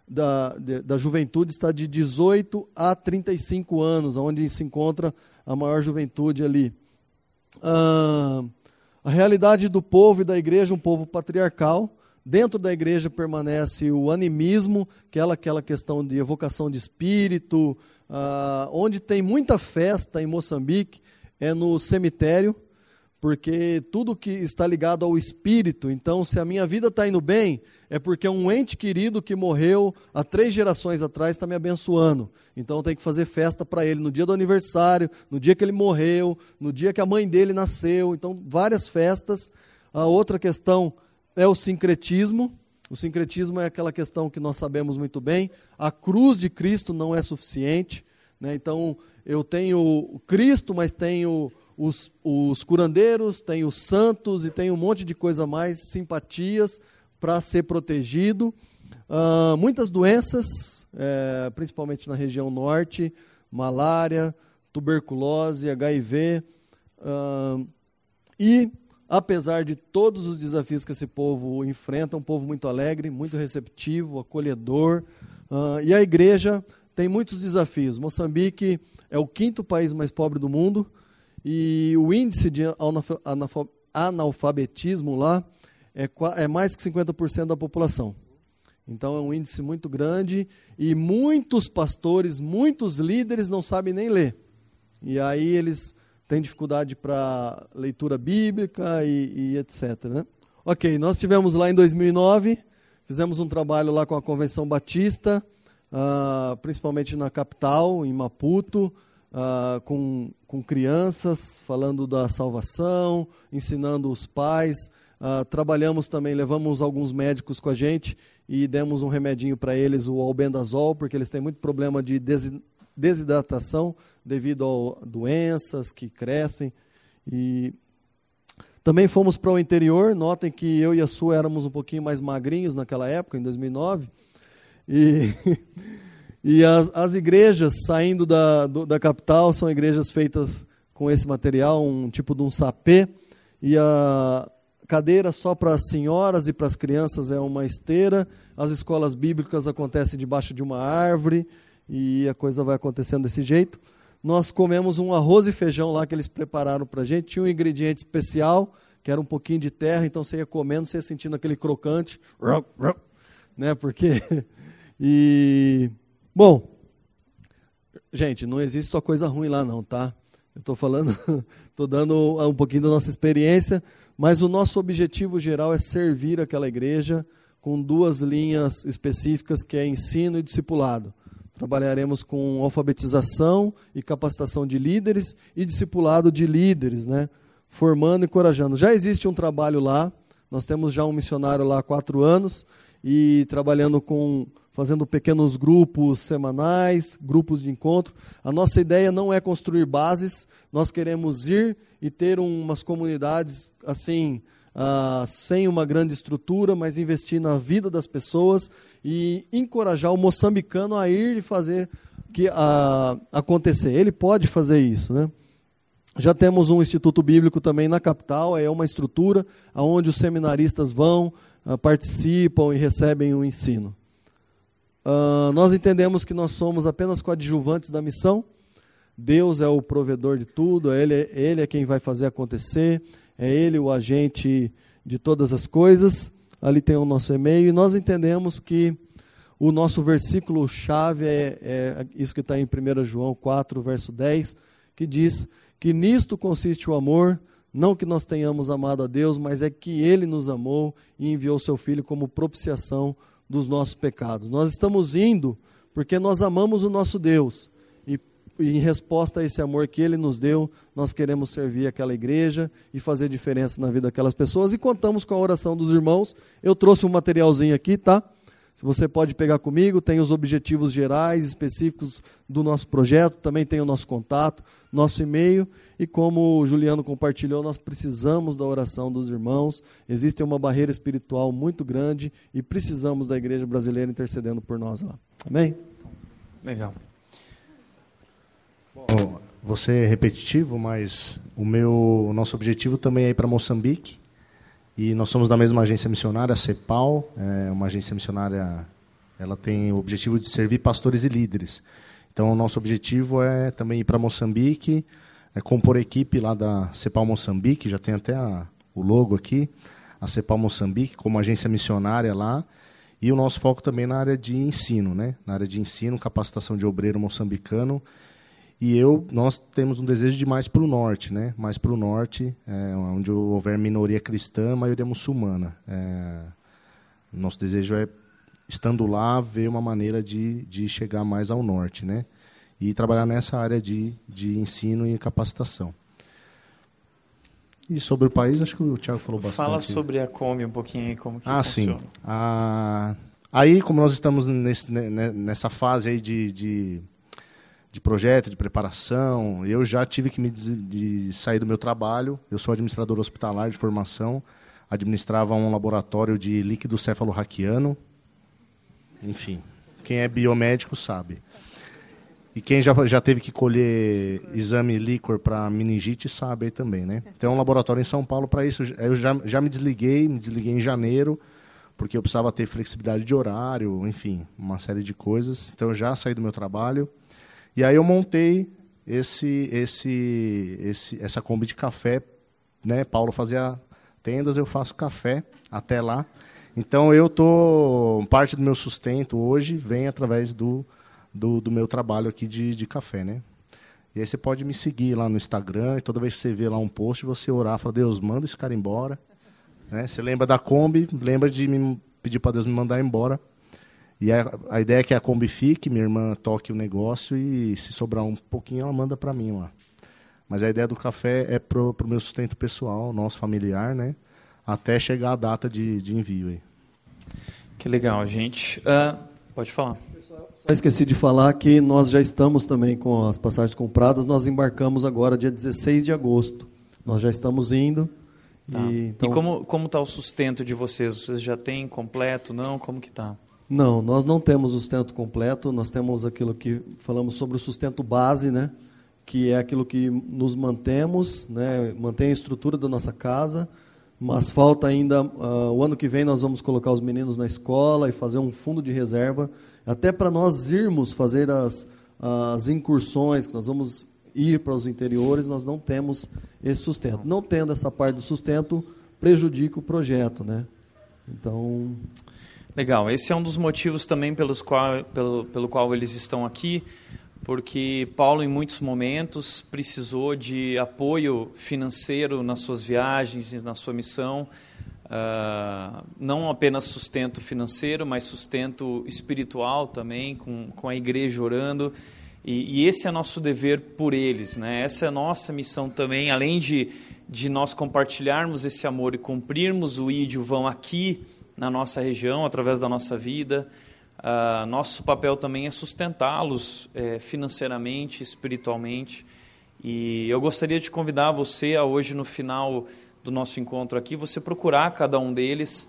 da, de, da juventude está de 18 a 35 anos, onde se encontra a maior juventude ali. Ah, a realidade do povo e da igreja, um povo patriarcal. Dentro da igreja permanece o animismo, aquela, aquela questão de evocação de espírito, ah, onde tem muita festa em Moçambique é no cemitério, porque tudo que está ligado ao espírito, então se a minha vida está indo bem, é porque um ente querido que morreu há três gerações atrás está me abençoando. Então tem que fazer festa para ele no dia do aniversário, no dia que ele morreu, no dia que a mãe dele nasceu. Então, várias festas. A outra questão é o sincretismo. O sincretismo é aquela questão que nós sabemos muito bem. A cruz de Cristo não é suficiente. Né? Então, eu tenho Cristo, mas tenho os, os curandeiros, tenho os santos e tenho um monte de coisa mais, simpatias para ser protegido. Uh, muitas doenças, é, principalmente na região norte, malária, tuberculose, HIV. Uh, e, apesar de todos os desafios que esse povo enfrenta, um povo muito alegre, muito receptivo, acolhedor. Uh, e a igreja tem muitos desafios. Moçambique é o quinto país mais pobre do mundo e o índice de analfabetismo lá é, é mais que 50% da população. Então é um índice muito grande e muitos pastores, muitos líderes não sabem nem ler. E aí eles têm dificuldade para leitura bíblica e, e etc. Né? Ok, nós tivemos lá em 2009, fizemos um trabalho lá com a Convenção Batista, uh, principalmente na capital, em Maputo, uh, com, com crianças, falando da salvação, ensinando os pais Uh, trabalhamos também, levamos alguns médicos com a gente e demos um remedinho para eles, o albendazol, porque eles têm muito problema de desidratação devido a doenças que crescem. E também fomos para o interior. Notem que eu e a Sua éramos um pouquinho mais magrinhos naquela época, em 2009. E, e as, as igrejas saindo da, do, da capital são igrejas feitas com esse material, um tipo de um sapê. E a, cadeira só para as senhoras e para as crianças é uma esteira. As escolas bíblicas acontecem debaixo de uma árvore e a coisa vai acontecendo desse jeito. Nós comemos um arroz e feijão lá que eles prepararam para a gente. Tinha um ingrediente especial, que era um pouquinho de terra, então você ia comendo, você ia sentindo aquele crocante. Né, porque. E. Bom, gente, não existe só coisa ruim lá, não, tá? Eu estou falando, estou dando um pouquinho da nossa experiência. Mas o nosso objetivo geral é servir aquela igreja com duas linhas específicas, que é ensino e discipulado. Trabalharemos com alfabetização e capacitação de líderes e discipulado de líderes, né? formando e encorajando. Já existe um trabalho lá, nós temos já um missionário lá há quatro anos e trabalhando com fazendo pequenos grupos semanais, grupos de encontro. A nossa ideia não é construir bases, nós queremos ir e ter umas comunidades assim, uh, sem uma grande estrutura, mas investir na vida das pessoas e encorajar o moçambicano a ir e fazer que uh, acontecer. Ele pode fazer isso, né? Já temos um instituto bíblico também na capital, é uma estrutura onde os seminaristas vão, uh, participam e recebem o ensino. Uh, nós entendemos que nós somos apenas coadjuvantes da missão. Deus é o provedor de tudo, é ele, ele é quem vai fazer acontecer, é Ele o agente de todas as coisas. Ali tem o nosso e-mail. E nós entendemos que o nosso versículo-chave é, é, isso que está em 1 João 4, verso 10, que diz que nisto consiste o amor, não que nós tenhamos amado a Deus, mas é que Ele nos amou e enviou Seu Filho como propiciação dos nossos pecados. Nós estamos indo porque nós amamos o nosso Deus. E, em resposta a esse amor que Ele nos deu, nós queremos servir aquela igreja e fazer diferença na vida daquelas pessoas. E contamos com a oração dos irmãos. Eu trouxe um materialzinho aqui, tá? Se você pode pegar comigo, tem os objetivos gerais, específicos do nosso projeto, também tem o nosso contato, nosso e-mail, e como o Juliano compartilhou, nós precisamos da oração dos irmãos. Existe uma barreira espiritual muito grande e precisamos da igreja brasileira intercedendo por nós lá. Amém? Legal. Bom, você é repetitivo, mas o meu, o nosso objetivo também é ir para Moçambique. E nós somos da mesma agência missionária, a CEPAL, é uma agência missionária, ela tem o objetivo de servir pastores e líderes. Então, o nosso objetivo é também ir para Moçambique, é compor a equipe lá da CEPAL Moçambique, já tem até a, o logo aqui, a CEPAL Moçambique, como agência missionária lá, e o nosso foco também na área de ensino, né? na área de ensino, capacitação de obreiro moçambicano, e eu, nós temos um desejo de mais para o norte, né? Mais para o norte, é, onde houver minoria cristã, maioria muçulmana. É, nosso desejo é, estando lá, ver uma maneira de, de chegar mais ao norte, né? E trabalhar nessa área de, de ensino e capacitação. E sobre o país, acho que o Tiago falou bastante. Fala sobre a Kombi um pouquinho aí, como que ah, funciona. sim. Ah, aí, como nós estamos nesse, nessa fase aí de, de de projeto, de preparação. Eu já tive que me de sair do meu trabalho. Eu sou administrador hospitalar de formação, administrava um laboratório de líquido cefalorraquiano. Enfim, quem é biomédico sabe. E quem já, já teve que colher exame líquor para meningite sabe aí também, né? Tem um laboratório em São Paulo para isso. Eu já, já me desliguei, me desliguei em janeiro, porque eu precisava ter flexibilidade de horário, enfim, uma série de coisas. Então eu já saí do meu trabalho. E aí eu montei esse, esse, esse, essa Kombi de café. Né? Paulo fazia tendas, eu faço café até lá. Então eu tô parte do meu sustento hoje vem através do, do, do, meu trabalho aqui de, de café, né? E aí você pode me seguir lá no Instagram e toda vez que você vê lá um post, você orar, fala, Deus, manda esse cara embora. Né? Você lembra da Kombi, lembra de me pedir para Deus me mandar embora. E a, a, ideia é que a Kombi fique, minha irmã toque o negócio e se sobrar um pouquinho ela manda para mim lá. Mas a ideia do café é pro, pro meu sustento pessoal, nosso familiar, né? até chegar a data de, de envio. Aí. Que legal, gente. Uh, pode falar. Só esqueci de falar que nós já estamos também com as passagens compradas. Nós embarcamos agora dia 16 de agosto. Nós já estamos indo. Tá. E, então... e como como está o sustento de vocês? Vocês já têm completo? Não? Como que está? Não, nós não temos o sustento completo. Nós temos aquilo que falamos sobre o sustento base, né? Que é aquilo que nos mantemos, né? Mantém a estrutura da nossa casa. Mas falta ainda uh, o ano que vem nós vamos colocar os meninos na escola e fazer um fundo de reserva até para nós irmos fazer as, as incursões, que nós vamos ir para os interiores, nós não temos esse sustento. Não tendo essa parte do sustento, prejudica o projeto, né? Então... Legal, esse é um dos motivos também pelos qual, pelo, pelo qual eles estão aqui, porque Paulo, em muitos momentos, precisou de apoio financeiro nas suas viagens e na sua missão, Uh, não apenas sustento financeiro, mas sustento espiritual também, com, com a igreja orando. E, e, esse é nosso dever por eles, né? essa é a nossa missão também, além de, de nós compartilharmos esse amor e cumprirmos o ídio vão aqui na nossa região, através da nossa vida. Uh, nosso papel também é sustentá-los é, financeiramente, espiritualmente. E eu gostaria de convidar você a hoje, no final do nosso encontro aqui, você procurar cada um deles.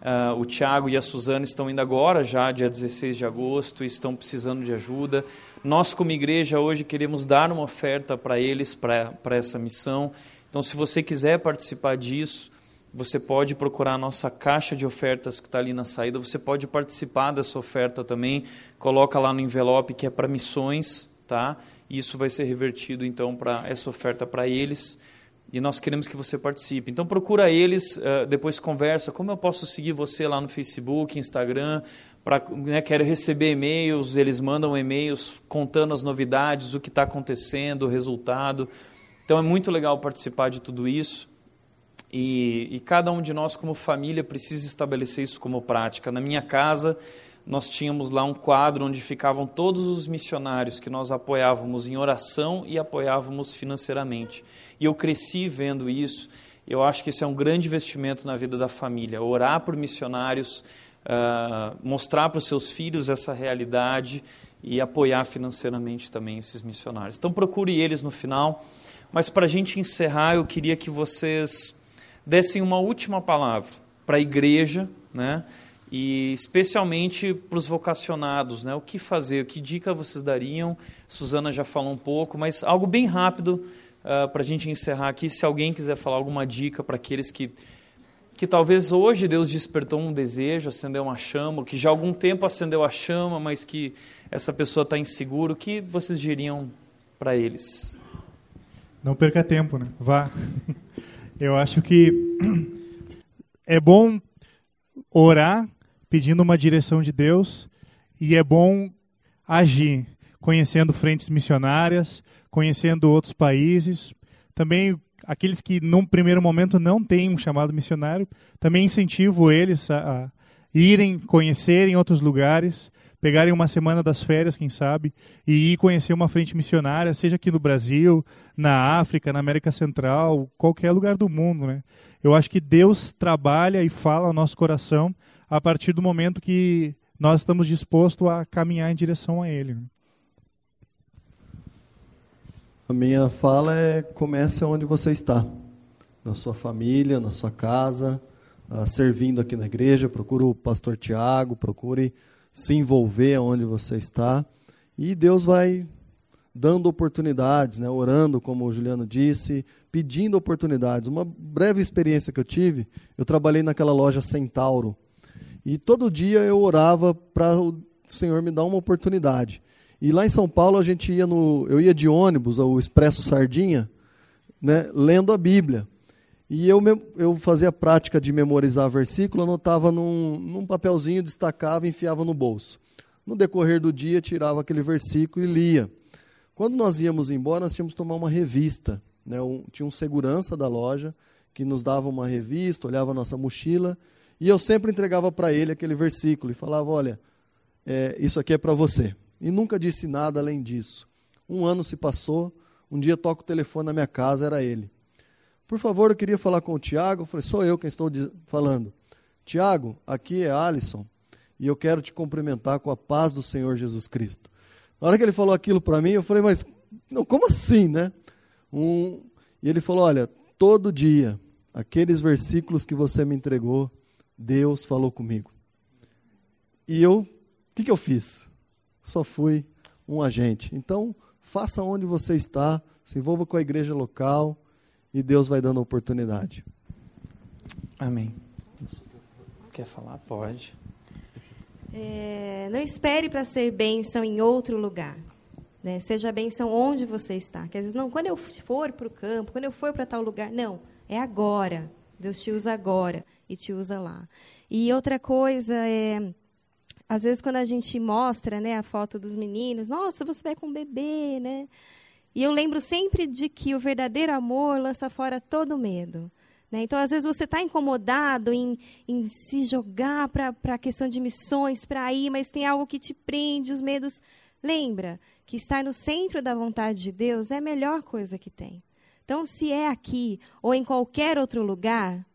Uh, o Tiago e a Suzana estão indo agora, já dia 16 de agosto, e estão precisando de ajuda. Nós, como igreja, hoje queremos dar uma oferta para eles, para essa missão. Então, se você quiser participar disso, você pode procurar a nossa caixa de ofertas que está ali na saída. Você pode participar dessa oferta também. Coloca lá no envelope que é para missões, tá? E isso vai ser revertido então para essa oferta para eles e nós queremos que você participe. Então procura eles, uh, depois conversa, como eu posso seguir você lá no Facebook, Instagram, para né, quero receber e-mails, eles mandam e-mails contando as novidades, o que está acontecendo, o resultado. Então é muito legal participar de tudo isso. E, e cada um de nós, como família, precisa estabelecer isso como prática. Na minha casa, nós tínhamos lá um quadro onde ficavam todos os missionários que nós apoiávamos em oração e apoiávamos financeiramente. E eu cresci vendo isso. Eu acho que isso é um grande investimento na vida da família. Orar por missionários, uh, mostrar para os seus filhos essa realidade e apoiar financeiramente também esses missionários. Então procure eles no final. Mas para a gente encerrar, eu queria que vocês dessem uma última palavra para a igreja, né? E especialmente para os vocacionados, né? O que fazer? Que dica vocês dariam? Suzana já falou um pouco, mas algo bem rápido uh, para a gente encerrar aqui, se alguém quiser falar alguma dica para aqueles que, que talvez hoje Deus despertou um desejo, acendeu uma chama, que já há algum tempo acendeu a chama, mas que essa pessoa está inseguro, o que vocês diriam para eles? Não perca tempo, né? Vá. Eu acho que é bom orar pedindo uma direção de Deus e é bom agir, conhecendo frentes missionárias, conhecendo outros países. Também aqueles que num primeiro momento não têm um chamado missionário, também incentivo eles a, a irem conhecerem outros lugares, pegarem uma semana das férias, quem sabe, e ir conhecer uma frente missionária, seja aqui no Brasil, na África, na América Central, qualquer lugar do mundo, né? Eu acho que Deus trabalha e fala ao nosso coração a partir do momento que nós estamos dispostos a caminhar em direção a Ele. Né? A minha fala é comece onde você está, na sua família, na sua casa, uh, servindo aqui na igreja. Procure o pastor Tiago, procure se envolver onde você está e Deus vai dando oportunidades, né? orando, como o Juliano disse, pedindo oportunidades. Uma breve experiência que eu tive, eu trabalhei naquela loja Centauro e todo dia eu orava para o Senhor me dar uma oportunidade. E lá em São Paulo a gente ia no, eu ia de ônibus ao Expresso Sardinha, né, lendo a Bíblia. E eu, eu fazia a prática de memorizar versículo, anotava num, num papelzinho, destacava e enfiava no bolso. No decorrer do dia, tirava aquele versículo e lia. Quando nós íamos embora, nós tínhamos que tomar uma revista. Né? Um, tinha um segurança da loja que nos dava uma revista, olhava a nossa mochila, e eu sempre entregava para ele aquele versículo e falava: Olha, é, isso aqui é para você e nunca disse nada além disso. Um ano se passou, um dia toco o telefone na minha casa, era ele. Por favor, eu queria falar com o Tiago. Falei, sou eu quem estou falando. Tiago, aqui é Alisson e eu quero te cumprimentar com a paz do Senhor Jesus Cristo. Na hora que ele falou aquilo para mim, eu falei, mas não, como assim, né? Um, e ele falou, olha, todo dia, aqueles versículos que você me entregou, Deus falou comigo. E eu, o que, que eu fiz? Só fui um agente. Então, faça onde você está, se envolva com a igreja local e Deus vai dando oportunidade. Amém. Quer falar? Pode. É, não espere para ser bênção em outro lugar. Né? Seja bênção onde você está. Que às vezes, não, quando eu for para o campo, quando eu for para tal lugar. Não, é agora. Deus te usa agora e te usa lá. E outra coisa é. Às vezes, quando a gente mostra né, a foto dos meninos, nossa, você vai com um bebê, né? E eu lembro sempre de que o verdadeiro amor lança fora todo medo. Né? Então, às vezes, você está incomodado em, em, se jogar para a questão de missões, para ir, mas tem algo que te prende, os medos. Lembra que estar no centro da vontade de Deus é a melhor coisa que tem. Então, se é aqui ou em qualquer outro lugar,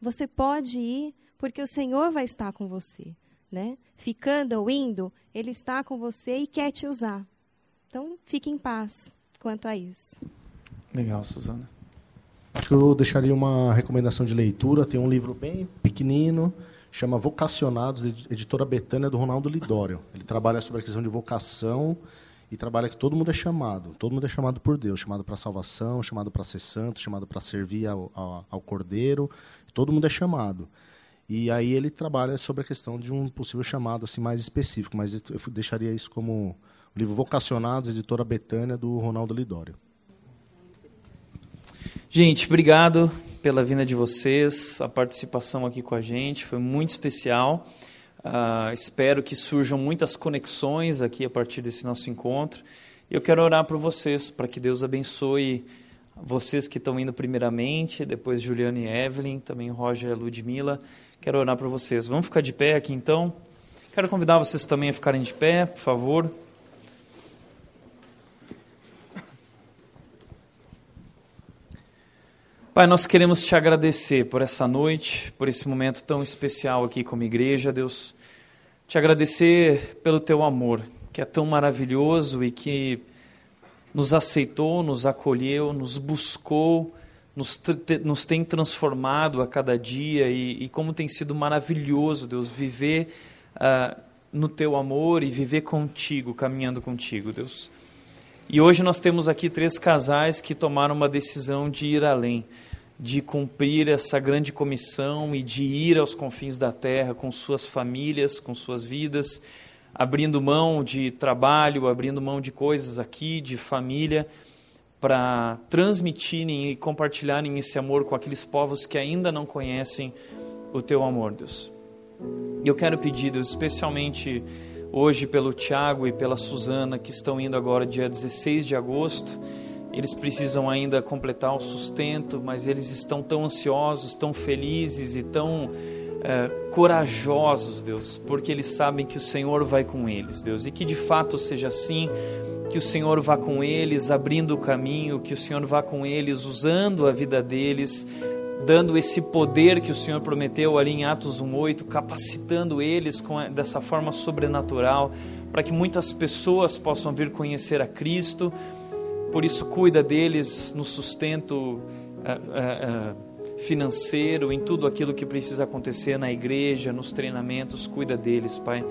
você pode ir, porque o Senhor vai estar com você. Né? Ficando ou indo, Ele está com você e quer te usar. Então, fique em paz quanto a isso. Legal, Suzana. Acho que eu deixaria uma recomendação de leitura. Tem um livro bem pequenino, chama Vocacionados, editora Betânia, do Ronaldo Lidório. Ele trabalha sobre a questão de vocação e trabalha que todo mundo é chamado. Todo mundo é chamado por Deus, chamado para salvação, chamado para ser santo, chamado para servir ao, ao, ao Cordeiro. Todo mundo é chamado. E aí ele trabalha sobre a questão de um possível chamado assim mais específico, mas eu deixaria isso como livro Vocacionados, editora Betânia, do Ronaldo Lidório. Gente, obrigado pela vinda de vocês, a participação aqui com a gente, foi muito especial. Uh, espero que surjam muitas conexões aqui a partir desse nosso encontro. Eu quero orar por vocês, para que Deus abençoe vocês que estão indo primeiramente, depois Juliana e Evelyn, também Roger e Ludmilla. Quero orar por vocês. Vamos ficar de pé aqui então. Quero convidar vocês também a ficarem de pé, por favor. Pai, nós queremos te agradecer por essa noite, por esse momento tão especial aqui como igreja, Deus. Te agradecer pelo teu amor, que é tão maravilhoso e que nos aceitou, nos acolheu, nos buscou, nos, nos tem transformado a cada dia e, e, como tem sido maravilhoso, Deus, viver uh, no teu amor e viver contigo, caminhando contigo, Deus. E hoje nós temos aqui três casais que tomaram uma decisão de ir além de cumprir essa grande comissão e de ir aos confins da terra com suas famílias, com suas vidas, abrindo mão de trabalho, abrindo mão de coisas aqui, de família, para transmitirem e compartilharem esse amor com aqueles povos que ainda não conhecem o teu amor, Deus. E eu quero pedir, Deus, especialmente hoje pelo Tiago e pela Suzana, que estão indo agora dia 16 de agosto eles precisam ainda completar o sustento, mas eles estão tão ansiosos, tão felizes e tão é, corajosos, Deus, porque eles sabem que o Senhor vai com eles, Deus, e que de fato seja assim, que o Senhor vá com eles, abrindo o caminho, que o Senhor vá com eles, usando a vida deles, dando esse poder que o Senhor prometeu ali em Atos 1:8, capacitando eles com, dessa forma sobrenatural, para que muitas pessoas possam vir conhecer a Cristo por isso, cuida deles no sustento uh, uh, uh, financeiro, em tudo aquilo que precisa acontecer na igreja, nos treinamentos, cuida deles, Pai.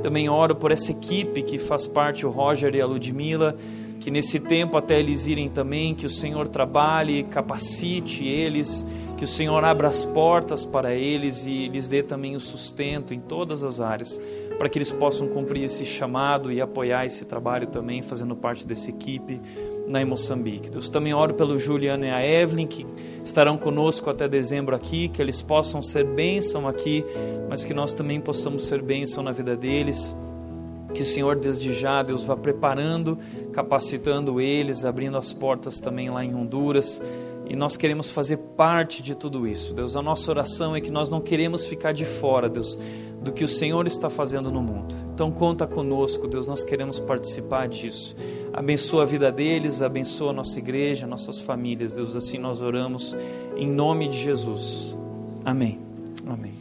Também oro por essa equipe que faz parte, o Roger e a Ludmilla, que nesse tempo até eles irem também, que o Senhor trabalhe, capacite eles, que o Senhor abra as portas para eles e lhes dê também o sustento em todas as áreas, para que eles possam cumprir esse chamado e apoiar esse trabalho também, fazendo parte dessa equipe na Moçambique. Deus também oro pelo Juliano e a Evelyn, que estarão conosco até dezembro aqui, que eles possam ser bênção aqui, mas que nós também possamos ser bênção na vida deles. Que o Senhor, desde já, Deus vá preparando, capacitando eles, abrindo as portas também lá em Honduras e nós queremos fazer parte de tudo isso. Deus, a nossa oração é que nós não queremos ficar de fora, Deus, do que o Senhor está fazendo no mundo. Então conta conosco, Deus, nós queremos participar disso. Abençoa a vida deles, abençoa a nossa igreja, nossas famílias, Deus, assim nós oramos em nome de Jesus. Amém. Amém.